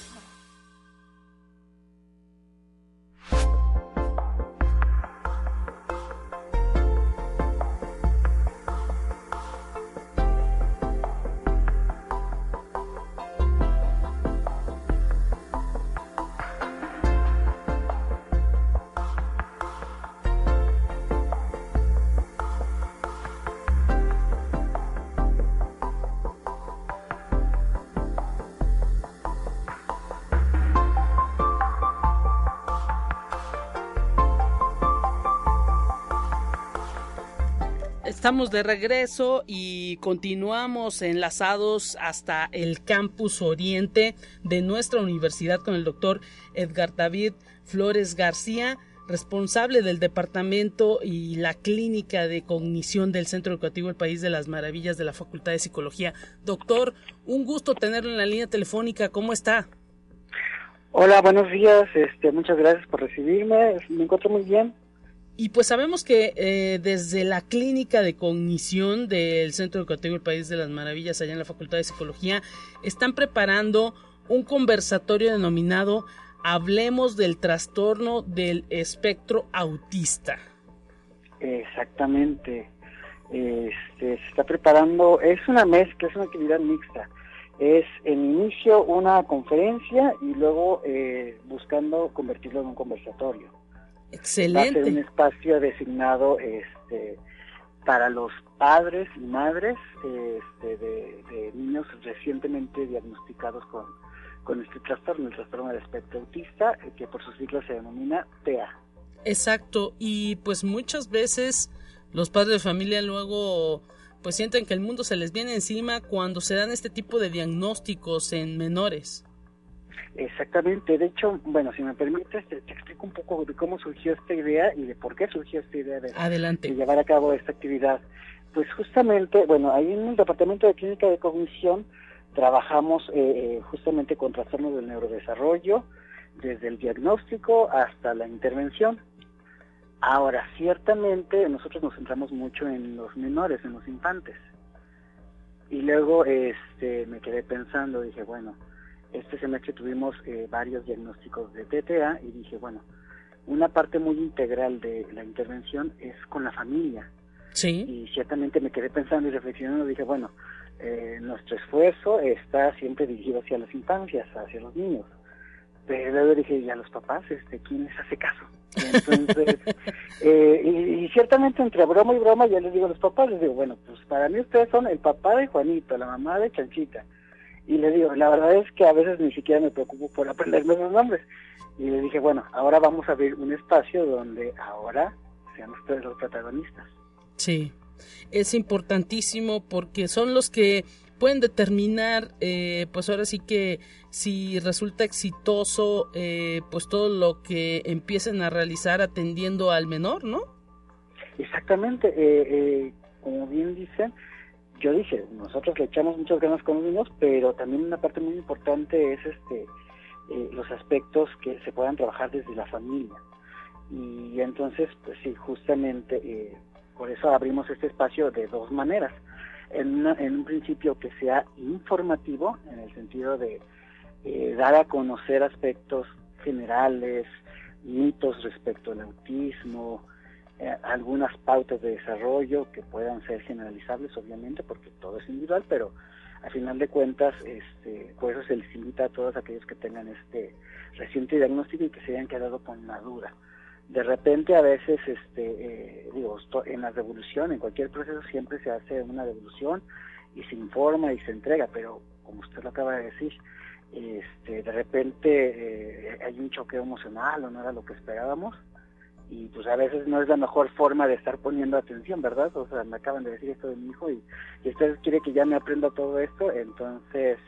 Estamos de regreso y continuamos enlazados hasta el campus oriente de nuestra universidad con el doctor Edgar David Flores García, responsable del departamento y la clínica de cognición del Centro Educativo El País de las Maravillas de la Facultad de Psicología. Doctor, un gusto tenerlo en la línea telefónica. ¿Cómo está? Hola, buenos días. Este, muchas gracias por recibirme. Me encuentro muy bien. Y pues sabemos que eh, desde la clínica de cognición del Centro Educativo del País de las Maravillas, allá en la Facultad de Psicología, están preparando un conversatorio denominado hablemos del trastorno del espectro autista. Exactamente. Este, se está preparando, es una mezcla, es una actividad mixta. Es en inicio una conferencia y luego eh, buscando convertirlo en un conversatorio. Excelente. Va a ser un espacio designado este, para los padres y madres este, de, niños recientemente diagnosticados con, con este trastorno, el trastorno del espectro autista, eh, que por sus siglas se denomina TEA. Exacto, y pues muchas veces los padres de familia luego pues sienten que el mundo se les viene encima cuando se dan este tipo de diagnósticos en menores. Exactamente, de hecho, bueno, si me permites, te, explico un poco de cómo surgió esta idea y de por qué surgió esta idea de, Adelante. llevar a cabo esta actividad. Pues justamente, bueno, ahí en el Departamento de Clínica de Cognición trabajamos eh, eh, justamente con trastornos del neurodesarrollo, desde el diagnóstico hasta la intervención. Ahora, ciertamente nosotros nos centramos mucho en los menores, en los infantes. Y luego este, me quedé pensando, dije, bueno, este semestre tuvimos eh, varios diagnósticos de TTA y dije, bueno, una parte muy integral de la intervención es con la familia. Sí. Y ciertamente me quedé pensando y reflexionando, dije, bueno, eh, nuestro esfuerzo está siempre dirigido hacia las infancias, hacia los niños. Pero luego dije, ¿y a los papás? Este, ¿Quién les hace caso? Entonces, eh, y, ciertamente entre broma y broma ya les digo a los papás, les digo, bueno, pues para mí ustedes son el papá de Juanito, la mamá de Chanchita. Y le digo, la verdad es que a veces ni siquiera me preocupo por aprenderme los nombres. Y le dije, bueno, ahora vamos a abrir un espacio donde ahora sean ustedes los protagonistas. Sí, es importantísimo porque son los que pueden determinar, eh, pues ahora sí que si resulta exitoso, eh, pues todo lo que empiecen a realizar atendiendo al menor, ¿no? Exactamente, eh, eh, como bien dicen, yo dije, nosotros le echamos muchas ganas con los niños, pero también una parte muy importante es este los aspectos que se puedan trabajar desde la familia. Y entonces, pues sí, justamente por eso abrimos este espacio de dos maneras en, un principio que sea informativo, en el sentido de eh, dar a conocer aspectos generales, mitos respecto al autismo, eh, algunas pautas de desarrollo que puedan ser generalizables, obviamente, porque todo es individual, pero a final de cuentas, este, por eso se les invita a todos aquellos que tengan este reciente diagnóstico y que se hayan quedado con la duda. De repente a veces, este, eh, digo, en la devolución, en cualquier proceso siempre se hace una devolución y se informa y se entrega, pero como usted lo acaba de decir, este, de repente eh, hay un choqueo emocional o no era lo que esperábamos y pues a veces no es la mejor forma de estar poniendo atención, ¿verdad? O sea, me acaban de decir esto de mi hijo y, y usted quiere que ya me aprenda todo esto, entonces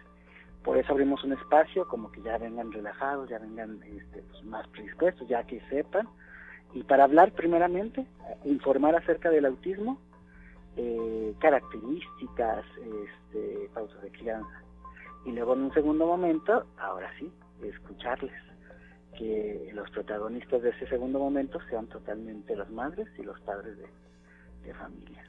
por eso abrimos un espacio como que ya vengan relajados, ya vengan este, pues, más predispuestos, ya que sepan y para hablar primeramente, informar acerca del autismo, eh, características, este, pausas de crianza. Y luego en un segundo momento, ahora sí, escucharles, que los protagonistas de ese segundo momento sean totalmente las madres y los padres de familia.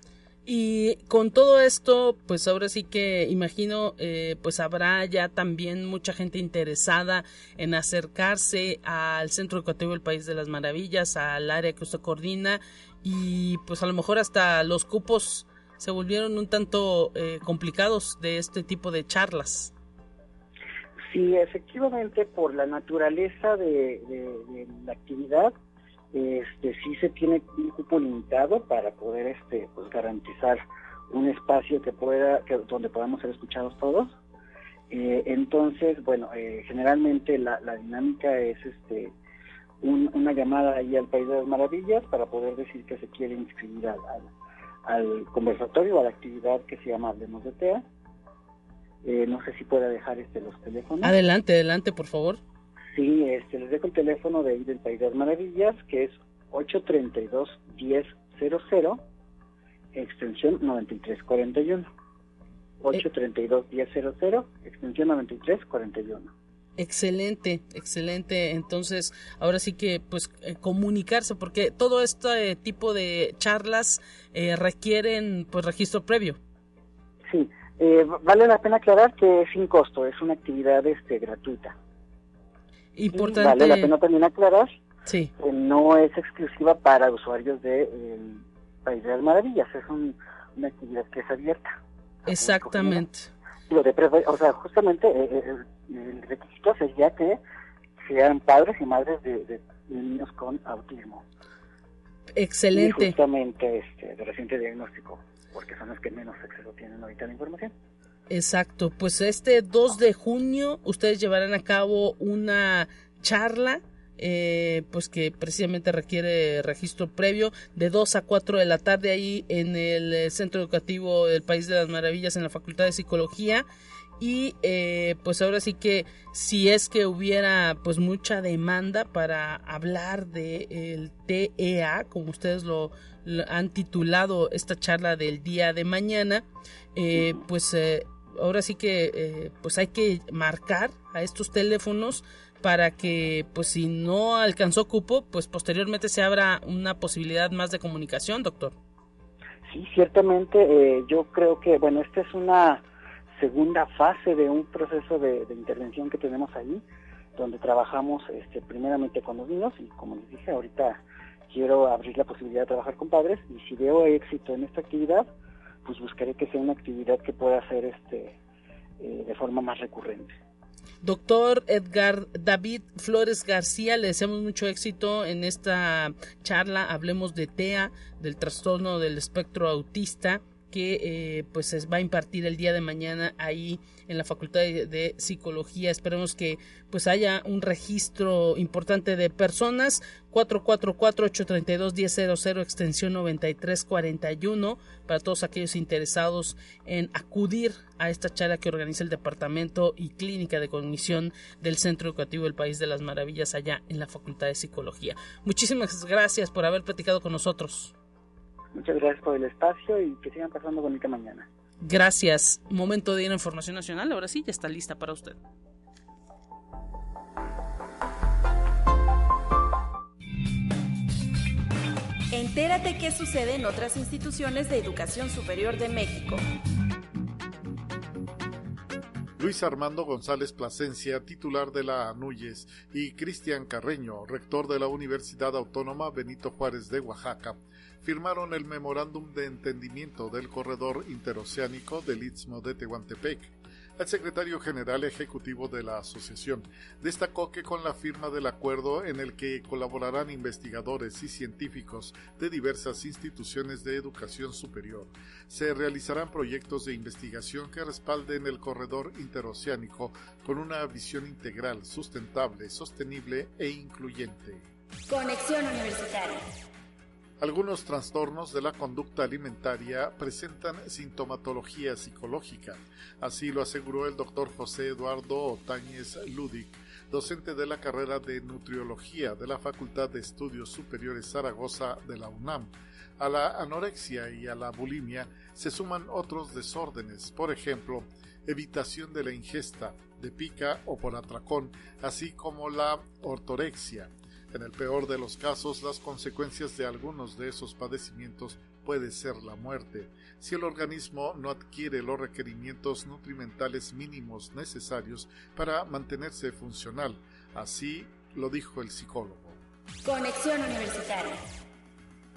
Y con todo esto, pues ahora sí que imagino, eh, pues habrá ya también mucha gente interesada en acercarse al Centro Educativo del País de las Maravillas, al área que usted coordina, y pues a lo mejor hasta los cupos se volvieron un tanto eh, complicados de este tipo de charlas. Sí, efectivamente, por la naturaleza de la actividad, este sí se tiene un cupo limitado para poder este pues garantizar un espacio que pueda que, donde podamos ser escuchados todos. Eh, entonces bueno eh, generalmente la, dinámica es este una llamada ahí al país de las maravillas para poder decir que se quiere inscribir al, al, conversatorio a la actividad que se llama Hablemos de TEA eh, no sé si pueda dejar este los teléfonos adelante adelante por favor Sí, este, les dejo el teléfono de del País de las Maravillas, que es 832-1000, extensión 9341. 832-1000, extensión 9341. Excelente, excelente. Entonces, ahora sí que, pues, eh, comunicarse, porque todo este tipo de charlas eh, requieren, pues, registro previo. Sí, eh, vale la pena aclarar que es sin costo, es una actividad este, gratuita. Importante. Vale la pena también aclarar sí. que no es exclusiva para usuarios de País de las Maravillas, es una actividad que es abierta. Exactamente. o sea, justamente eh, eh, el, requisito sería que sean padres y madres de, niños con autismo. Excelente. Y justamente este, de reciente diagnóstico, porque son los que menos acceso tienen ahorita la información. Exacto, pues este 2 de junio ustedes llevarán a cabo una charla eh, pues que precisamente requiere registro previo de 2 a 4 de la tarde ahí en el eh, Centro Educativo del País de las Maravillas en la Facultad de Psicología y eh, pues ahora sí que si es que hubiera pues mucha demanda para hablar de el TEA como ustedes lo, han titulado esta charla del día de mañana pues ahora sí que pues hay que marcar a estos teléfonos para que pues si no alcanzó cupo, pues posteriormente se abra una posibilidad más de comunicación, doctor. Sí, ciertamente eh, yo creo que, bueno, esta es una segunda fase de un proceso de, intervención que tenemos ahí, donde trabajamos este, primeramente con los niños y como les dije, ahorita quiero abrir la posibilidad de trabajar con padres y si veo éxito en esta actividad, pues buscaré que sea una actividad que pueda ser este, eh, de forma más recurrente. Doctor Edgar David Flores García, le deseamos mucho éxito en esta charla. Hablemos de TEA, del trastorno del espectro autista que eh, pues se va a impartir el día de mañana ahí en la Facultad de, Psicología. Esperemos que pues haya un registro importante de personas. 444-832-1000, extensión 9341, para todos aquellos interesados en acudir a esta charla que organiza el Departamento y Clínica de Cognición del Centro Educativo del País de las Maravillas allá en la Facultad de Psicología. Muchísimas gracias por haber platicado con nosotros. Muchas gracias por el espacio y que sigan pasando bonita mañana. Gracias. Momento de ir a Información Nacional. Ahora sí, ya está lista para usted. Entérate qué sucede en otras instituciones de educación superior de México. Luis Armando González Plasencia, titular de la ANUYES, y Cristian Carreño, rector de la Universidad Autónoma Benito Juárez de Oaxaca, firmaron el memorándum de entendimiento del corredor interoceánico del Istmo de Tehuantepec. El secretario general ejecutivo de la asociación destacó que con la firma del acuerdo en el que colaborarán investigadores y científicos de diversas instituciones de educación superior, se realizarán proyectos de investigación que respalden el corredor interoceánico con una visión integral, sustentable, sostenible e incluyente. Conexión Universitaria algunos trastornos de la conducta alimentaria presentan sintomatología psicológica. Así lo aseguró el doctor José Eduardo Otañez Ludic, docente de la carrera de nutriología de la Facultad de Estudios Superiores Zaragoza de la UNAM. A la anorexia y a la bulimia se suman otros desórdenes, por ejemplo, evitación de la ingesta, de pica o por atracón, así como la ortorexia, en el peor de los casos, las consecuencias de algunos de esos padecimientos puede ser la muerte, si el organismo no adquiere los requerimientos nutrimentales mínimos necesarios para mantenerse funcional. Así lo dijo el psicólogo. Conexión Universitaria.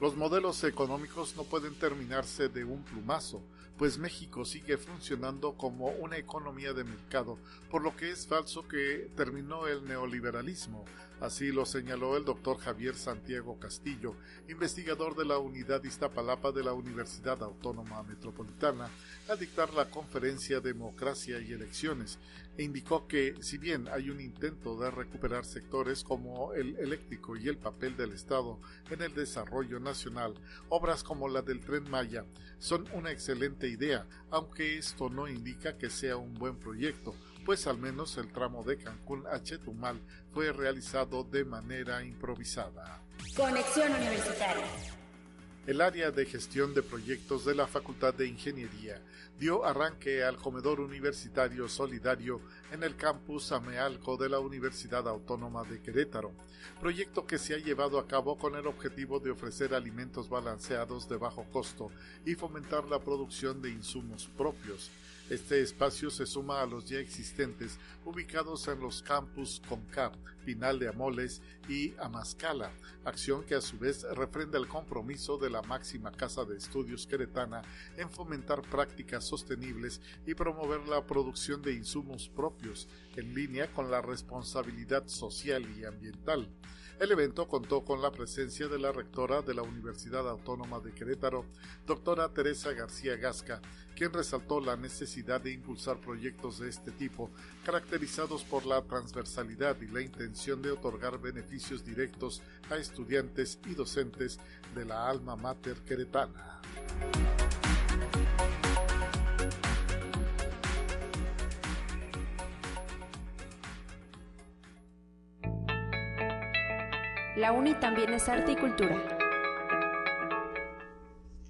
Los modelos económicos no pueden terminarse de un plumazo, pues México sigue funcionando como una economía de mercado, por lo que es falso que terminó el neoliberalismo, Así lo señaló el doctor Javier Santiago Castillo, investigador de la Unidad Iztapalapa de la Universidad Autónoma Metropolitana, al dictar la conferencia Democracia y Elecciones, e indicó que, si bien hay un intento de recuperar sectores como el eléctrico y el papel del Estado en el desarrollo nacional, obras como la del tren Maya son una excelente idea, aunque esto no indica que sea un buen proyecto, pues al menos el tramo de Cancún a Chetumal fue realizado de manera improvisada. Conexión Universitaria. el área de gestión de proyectos de la Facultad de Ingeniería dio arranque al comedor universitario solidario en el campus Amealco de la Universidad Autónoma de Querétaro, proyecto que se ha llevado a cabo con el objetivo de ofrecer alimentos balanceados de bajo costo y fomentar la producción de insumos propios. Este espacio se suma a los ya existentes ubicados en los campus CONCAP, Pinal de Amoles y Amascala, acción que a su vez refrenda el compromiso de la máxima casa de estudios queretana en fomentar prácticas sostenibles y promover la producción de insumos propios en línea con la responsabilidad social y ambiental. El evento contó con la presencia de la rectora de la Universidad Autónoma de Querétaro, doctora Teresa García Gasca, quien resaltó la necesidad de impulsar proyectos de este tipo, caracterizados por la transversalidad y la intención de otorgar beneficios directos a estudiantes y docentes de la alma mater queretana. La UNI también es arte y cultura.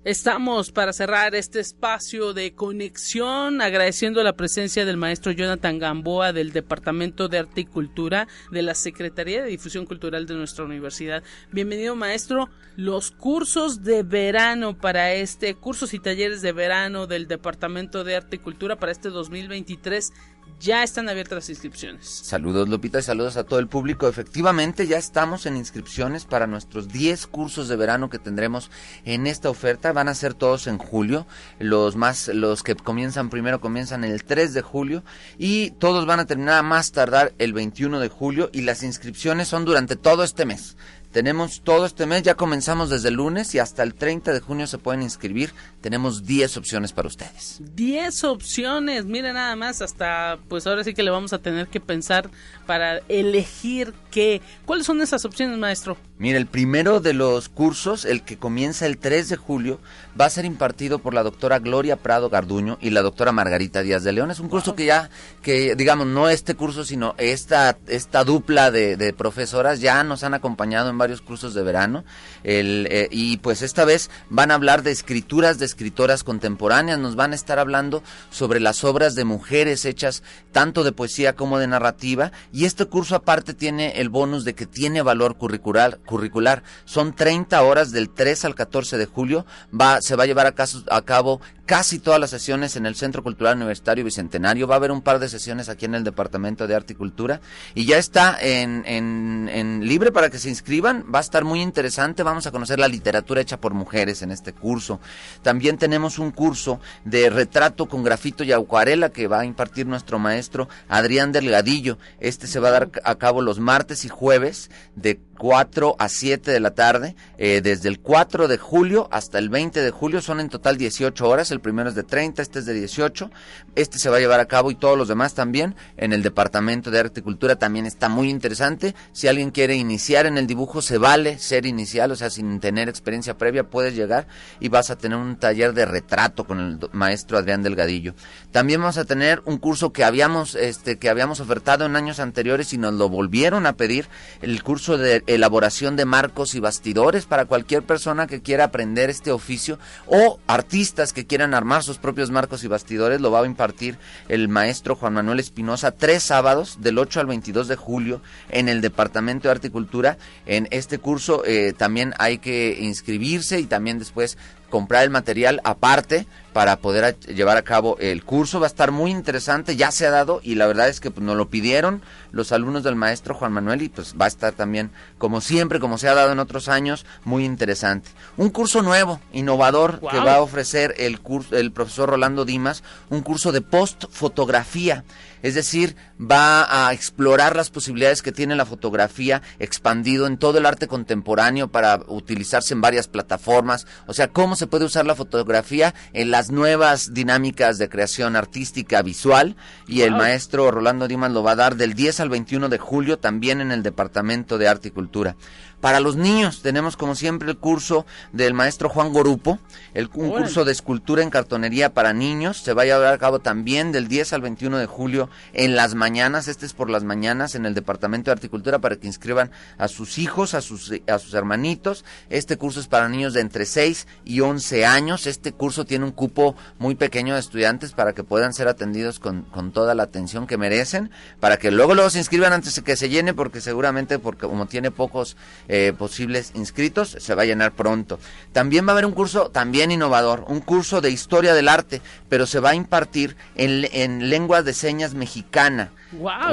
Estamos para cerrar este espacio de conexión agradeciendo la presencia del maestro Jonathan Gamboa del Departamento de Arte y Cultura de la Secretaría de Difusión Cultural de nuestra universidad. Bienvenido maestro. Los cursos de verano para este, cursos y talleres de verano del Departamento de Arte y Cultura para este 2023 ya están abiertas las inscripciones. Saludos Lupita y saludos a todo el público. Efectivamente ya estamos en inscripciones para nuestros 10 cursos de verano que tendremos en esta oferta. Van a ser todos en julio. Los más los que comienzan primero comienzan el 3 de julio y todos van a terminar a más tardar el 21 de julio y las inscripciones son durante todo este mes. Tenemos todo este mes, ya comenzamos desde el lunes y hasta el 30 de junio se pueden inscribir. Tenemos 10 opciones para ustedes. 10 opciones, mira nada más, hasta pues ahora sí que le vamos a tener que pensar para elegir qué. ¿Cuáles son esas opciones, maestro? Mira, el primero de los cursos, el que comienza el 3 de julio, va a ser impartido por la doctora Gloria Prado Garduño y la doctora Margarita Díaz de León. Es un curso que ya, que digamos, no este curso, sino esta, esta dupla de, de profesoras ya nos han acompañado en varios cursos de verano. El, eh, y pues esta vez van a hablar de escrituras de escritoras contemporáneas, nos van a estar hablando sobre las obras de mujeres hechas tanto de poesía como de narrativa. Y este curso aparte tiene el bonus de que tiene valor curricular. curricular. Son 30 horas del 3 al 14 de julio. Va, se va a llevar a, caso, a cabo casi todas las sesiones en el Centro Cultural Universitario Bicentenario. Va a haber un par de sesiones aquí en el Departamento de Arte y Cultura. Y ya está en, en, en libre para que se inscriban. Va a estar muy interesante. Vamos a conocer la literatura hecha por mujeres en este curso. También tenemos un curso de retrato con grafito y acuarela que va a impartir nuestro maestro Adrián Delgadillo. Este se va a dar a cabo los martes y jueves de 4 a 7 de la tarde, eh, desde el 4 de julio hasta el 20 de julio, son en total 18 horas, el primero es de 30, este es de 18, este se va a llevar a cabo y todos los demás también en el Departamento de Arte y Cultura, también está muy interesante, si alguien quiere iniciar en el dibujo, se vale ser inicial, o sea, sin tener experiencia previa, puedes llegar y vas a tener un taller de retrato con el maestro Adrián Delgadillo. También vamos a tener un curso que habíamos, este, que habíamos ofertado en años anteriores y nos lo volvieron a pedir, el curso de elaboración de marcos y bastidores para cualquier persona que quiera aprender este oficio o artistas que quieran armar sus propios marcos y bastidores. Lo va a impartir el maestro Juan Manuel Espinosa tres sábados del 8 al 22 de julio en el Departamento de Arte y Cultura. En este curso eh, también hay que inscribirse y también después comprar el material aparte para poder llevar a cabo el curso. Va a estar muy interesante, ya se ha dado y la verdad es que pues, nos lo pidieron los alumnos del maestro Juan Manuel y pues va a estar también, como siempre, como se ha dado en otros años, muy interesante. Un curso nuevo, innovador, que va a ofrecer el, curso, el profesor Rolando Dimas, un curso de post-fotografía. Es decir, va a explorar las posibilidades que tiene la fotografía expandido en todo el arte contemporáneo para utilizarse en varias plataformas. O sea, cómo se puede usar la fotografía en las nuevas dinámicas de creación artística visual. Y el maestro Rolando Dimas lo va a dar del 10 al 21 de julio también en el Departamento de Arte y Cultura. Para los niños tenemos como siempre el curso del maestro Juan Gorupo, el, un curso de escultura en cartonería para niños. Se va a llevar a cabo también del 10 al 21 de julio en las mañanas. Este es por las mañanas en el Departamento de Articultura para que inscriban a sus hijos, a sus, a sus hermanitos. Este curso es para niños de entre 6 y 11 años. Este curso tiene un cupo muy pequeño de estudiantes para que puedan ser atendidos con, con toda la atención que merecen, para que luego luego se inscriban antes de que se llene, porque seguramente, porque como tiene pocos eh, posibles inscritos, se va a llenar pronto. También va a haber un curso también innovador, un curso de historia del arte, pero se va a impartir en, en lengua de señas mexicana.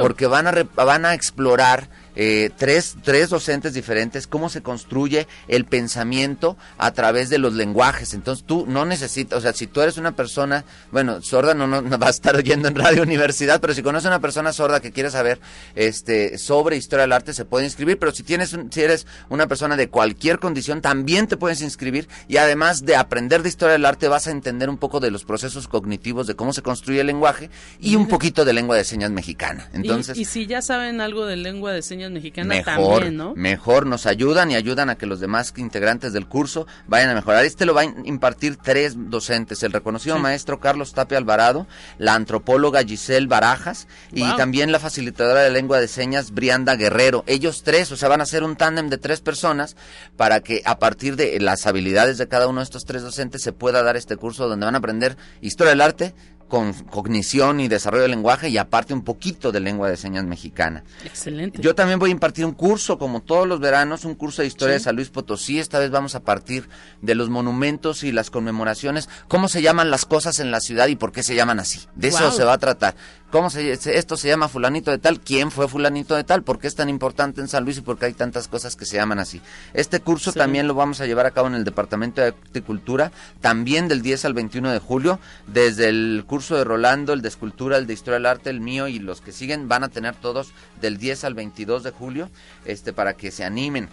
Porque van a, van a explorar eh, tres, tres docentes diferentes, cómo se construye el pensamiento a través de los lenguajes. Entonces tú no necesitas, o sea, si tú eres una persona, bueno, sorda no, no, va a estar oyendo en Radio Universidad, pero si conoces a una persona sorda que quiere saber este, sobre historia del arte, se puede inscribir, pero si, tienes si eres una persona de cualquier condición, también te puedes inscribir y además de aprender de historia del arte vas a entender un poco de los procesos cognitivos, de cómo se construye el lenguaje y un poquito de lengua de señas mexicana. Entonces, y si ya saben algo de lengua de señas mexicana mejor, también, ¿no? Mejor nos ayudan y ayudan a que los demás integrantes del curso vayan a mejorar. Este lo va a impartir tres docentes, el reconocido maestro Carlos Tapia Alvarado, la antropóloga Giselle Barajas y también la facilitadora de lengua de señas Brianda Guerrero. Ellos tres, o sea, van a ser un tándem de tres personas para que a partir de las habilidades de cada uno de estos tres docentes se pueda dar este curso donde van a aprender historia del arte, con cognición y desarrollo del lenguaje y aparte un poquito de lengua de señas mexicana. Excelente. Yo también voy a impartir un curso, como todos los veranos, un curso de historia de San Luis Potosí. Esta vez vamos a partir de los monumentos y las conmemoraciones, cómo se llaman las cosas en la ciudad y por qué se llaman así. De eso se va a tratar. ¿Cómo se, esto se llama fulanito de tal? ¿Quién fue fulanito de tal? ¿Por qué es tan importante en San Luis y por qué hay tantas cosas que se llaman así? Este curso también lo vamos a llevar a cabo en el Departamento de Agricultura, también del 10 al 21 de julio, desde el curso de Rolando, el de Escultura, el de Historia del Arte, el mío y los que siguen van a tener todos del 10 al 22 de julio, este para que se animen.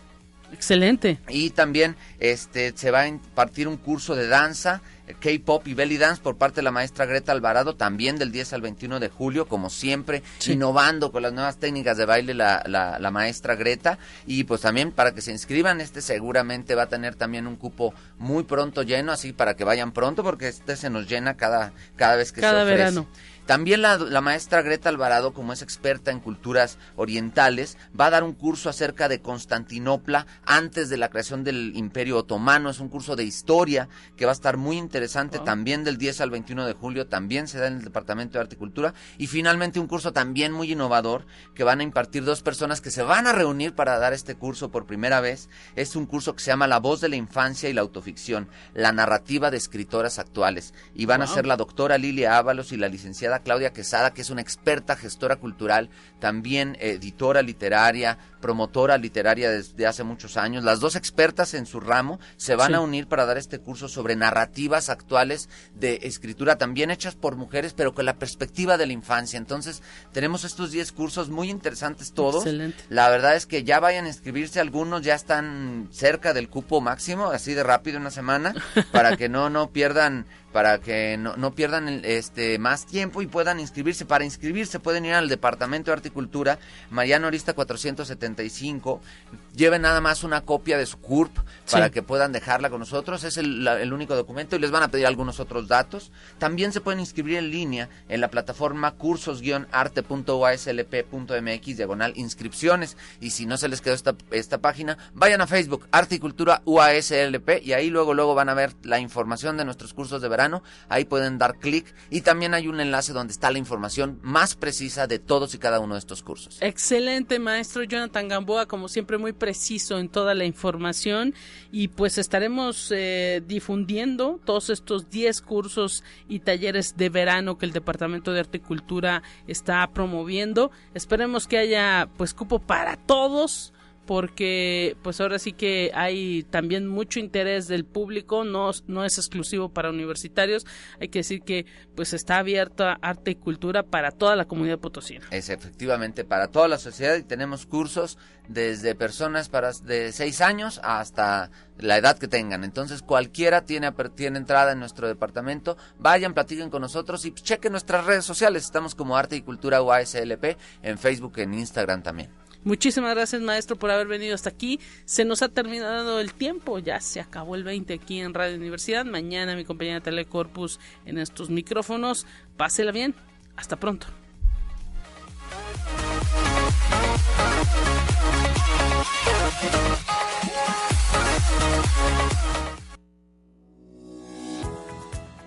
Excelente. Y también este se va a impartir un curso de danza K-Pop y Belly Dance por parte de la maestra Greta Alvarado, también del 10 al 21 de julio, como siempre, innovando con las nuevas técnicas de baile la, la, maestra Greta. Y pues también para que se inscriban, este seguramente va a tener también un cupo muy pronto lleno, así para que vayan pronto, porque este se nos llena cada, cada vez que se ofrece. verano. También la, maestra Greta Alvarado, como es experta en culturas orientales, va a dar un curso acerca de Constantinopla antes de la creación del Imperio Otomano. Es un curso de historia que va a estar muy interesante también del 10 al 21 de julio. También se da en el Departamento de Arte y Cultura. Y finalmente un curso también muy innovador que van a impartir dos personas que se van a reunir para dar este curso por primera vez. Es un curso que se llama La voz de la infancia y la autoficción, la narrativa de escritoras actuales. Y van a ser la doctora Lilia Ábalos y la licenciada Claudia Quesada, que es una experta gestora cultural, también editora literaria, promotora literaria desde hace muchos años. Las dos expertas en su ramo se van a unir para dar este curso sobre narrativas actuales de escritura, también hechas por mujeres, pero con la perspectiva de la infancia. Entonces, tenemos estos 10 cursos muy interesantes todos. Excelente. La verdad es que ya vayan a inscribirse, algunos ya están cerca del cupo máximo, así de rápido una semana, para que no, no pierdan para que no, no pierdan este más tiempo y puedan inscribirse. Para inscribirse pueden ir al Departamento de Articultura, Mariano Orista 475. Lleven nada más una copia de su CURP para que puedan dejarla con nosotros. Es el, el, único documento y les van a pedir algunos otros datos. También se pueden inscribir en línea en la plataforma cursos-arte.uaslp.mx diagonal inscripciones. Y si no se les quedó esta, esta página, vayan a Facebook, Articultura UASLP y ahí luego, luego van a ver la información de nuestros cursos de verano ahí pueden dar clic y también hay un enlace donde está la información más precisa de todos y cada uno de estos cursos. Excelente, maestro Jonathan Gamboa, como siempre muy preciso en toda la información y pues estaremos eh, difundiendo todos estos 10 cursos y talleres de verano que el Departamento de Arte y Cultura está promoviendo. Esperemos que haya pues cupo para todos porque pues ahora sí que hay también mucho interés del público, no, no es exclusivo para universitarios, hay que decir que pues está abierta arte y cultura para toda la comunidad potosina. Es efectivamente para toda la sociedad y tenemos cursos desde personas para de 6 años hasta la edad que tengan. Entonces cualquiera tiene, tiene entrada en nuestro departamento, vayan, platiquen con nosotros y chequen nuestras redes sociales, estamos como Arte y Cultura UASLP en Facebook, en Instagram también. Muchísimas gracias maestro por haber venido hasta aquí. Se nos ha terminado el tiempo, ya se acabó el 20 aquí en Radio Universidad. Mañana mi compañera Telecorpus en estos micrófonos. Pásela bien. Hasta pronto.